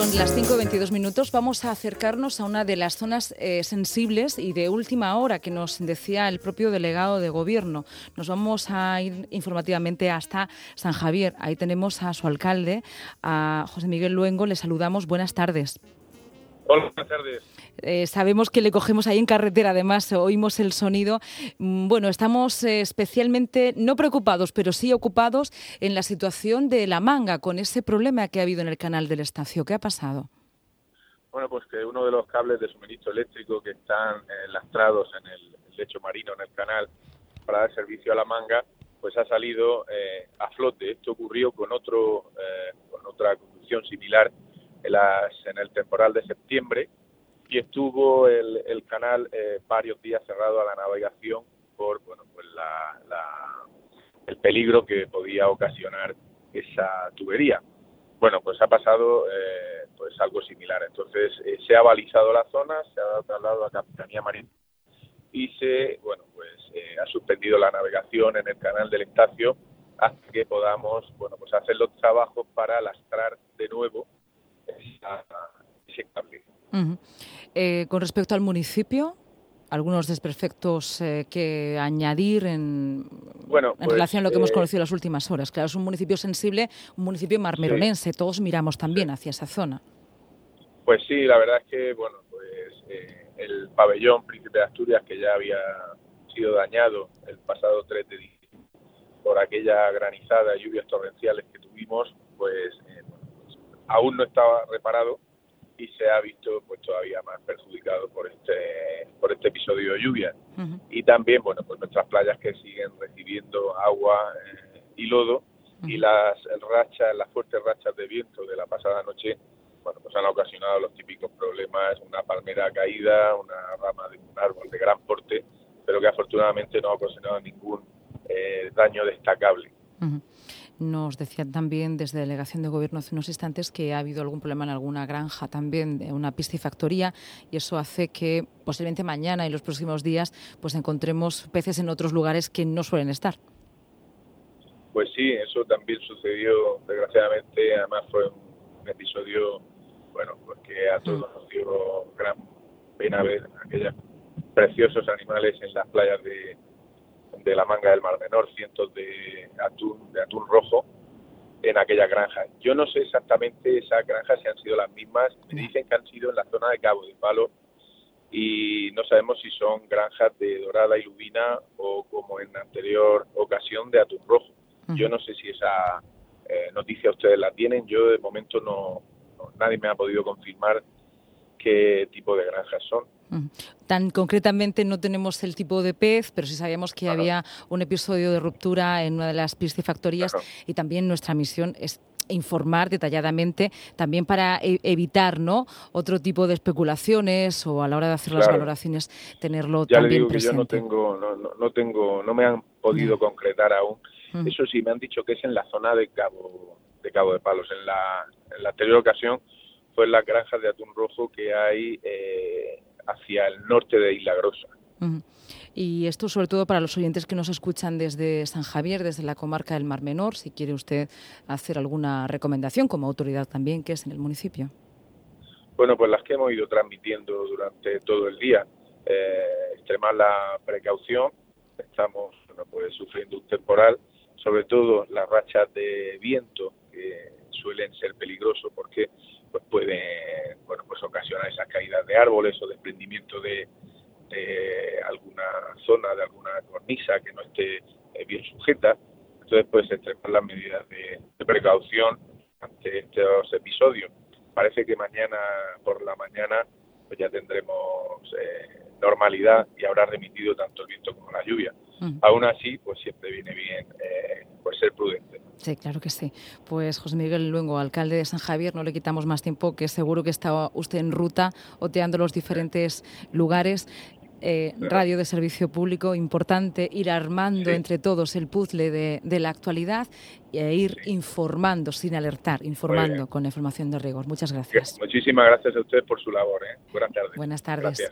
Son las 5.22 minutos. Vamos a acercarnos a una de las zonas eh, sensibles y de última hora que nos decía el propio delegado de gobierno. Nos vamos a ir informativamente hasta San Javier. Ahí tenemos a su alcalde, a José Miguel Luengo. Le saludamos. Buenas tardes. Hola, buenas tardes. Eh, sabemos que le cogemos ahí en carretera, además oímos el sonido. Mm, bueno, estamos eh, especialmente, no preocupados, pero sí ocupados en la situación de la manga, con ese problema que ha habido en el canal del Estacio. ¿Qué ha pasado? Bueno, pues que uno de los cables de suministro eléctrico que están eh, lastrados en el, lecho marino, en el canal, para dar servicio a la manga, pues ha salido a flote. Esto ocurrió con, otro, con otra conducción similar en el temporal de septiembre y estuvo el, el canal eh, varios días cerrado a la navegación por bueno pues la, el peligro que podía ocasionar esa tubería. Bueno, pues ha pasado eh, pues algo similar. Entonces eh, se ha balizado la zona, se ha trasladado a Capitanía Marítima y se bueno pues ha suspendido la navegación en el canal del Estacio hasta que podamos bueno pues hacer los trabajos para lastrar de nuevo eh, con respecto al municipio, algunos desperfectos eh, que añadir en, bueno, en pues, relación a lo que hemos eh, conocido en las últimas horas. Claro, es un municipio sensible, un municipio marmeronense, todos miramos también hacia esa zona. Pues sí, la verdad es que, bueno, pues el pabellón Príncipe de Asturias, que ya había sido dañado el pasado 3 de diciembre por aquella granizada, lluvias torrenciales que tuvimos, pues aún no estaba reparado y se ha visto pues todavía más perjudicado por este por este episodio de lluvia. Y también bueno pues nuestras playas que siguen recibiendo agua eh, y lodo y las rachas las fuertes rachas de viento de la pasada noche bueno pues han ocasionado los típicos problemas una palmera caída una rama de un árbol de gran porte pero que afortunadamente no ha ocasionado ningún eh, daño destacable nos decían también desde Delegación de Gobierno hace unos instantes que ha habido algún problema en alguna granja también, de una piscifactoría, y eso hace que posiblemente mañana y los próximos días pues encontremos peces en otros lugares que no suelen estar. Pues sí, eso también sucedió, desgraciadamente, además fue un episodio, bueno, porque pues a todos nos dio gran pena ver aquellos preciosos animales en las playas de, de la manga del Mar Menor, cientos de atún, de atún rojo en aquella granja. Yo no sé exactamente esas granjas si han sido las mismas, me dicen que han sido en la zona de Cabo de Palo y no sabemos si son granjas de dorada y lubina o como en anterior ocasión de atún rojo. Yo no sé si esa eh, noticia ustedes la tienen, yo de momento no, nadie me ha podido confirmar qué tipo de granjas son. Tan concretamente no tenemos el tipo de pez, pero sí sabíamos que había un episodio de ruptura en una de las piscifactorías y también nuestra misión es informar detalladamente también para e, evitar no otro tipo de especulaciones o a la hora de hacer las valoraciones tenerlo ya también le digo presente. Que yo no tengo no, no, tengo no me han podido concretar aún. Eso sí me han dicho que es en la zona de Cabo de Cabo de Palos. En la, en la anterior ocasión fue en las granjas de atún rojo que hay eh, hacia el norte de Isla Grosa. Y esto sobre todo para los oyentes que nos escuchan desde San Javier, desde la comarca del Mar Menor, si quiere usted hacer alguna recomendación como autoridad también que es en el municipio. Bueno, pues las que hemos ido transmitiendo durante todo el día. Eh, extremar la precaución, estamos pues, sufriendo un temporal, sobre todo las rachas de viento que suelen ser peligrosos porque pues pueden bueno pues ocasionar esas caídas de árboles o desprendimiento de, de alguna zona de alguna cornisa que no esté eh, bien sujeta. Entonces pues extremar las medidas de, precaución ante estos episodios. Parece que mañana por la mañana pues ya tendremos eh, normalidad y habrá remitido tanto el viento como la lluvia aún así pues siempre viene bien eh, pues ser prudente Sí, claro que sí. Pues José Miguel Luengo, alcalde de San Javier, no le quitamos más tiempo, que seguro que está usted en ruta oteando los diferentes lugares. Eh, radio de servicio público, importante ir armando entre todos el puzzle de, la actualidad e ir informando, sin alertar, informando con la información de rigor. Muchas gracias. Muchísimas gracias a usted por su labor. ¿eh? Buenas tardes. Buenas tardes.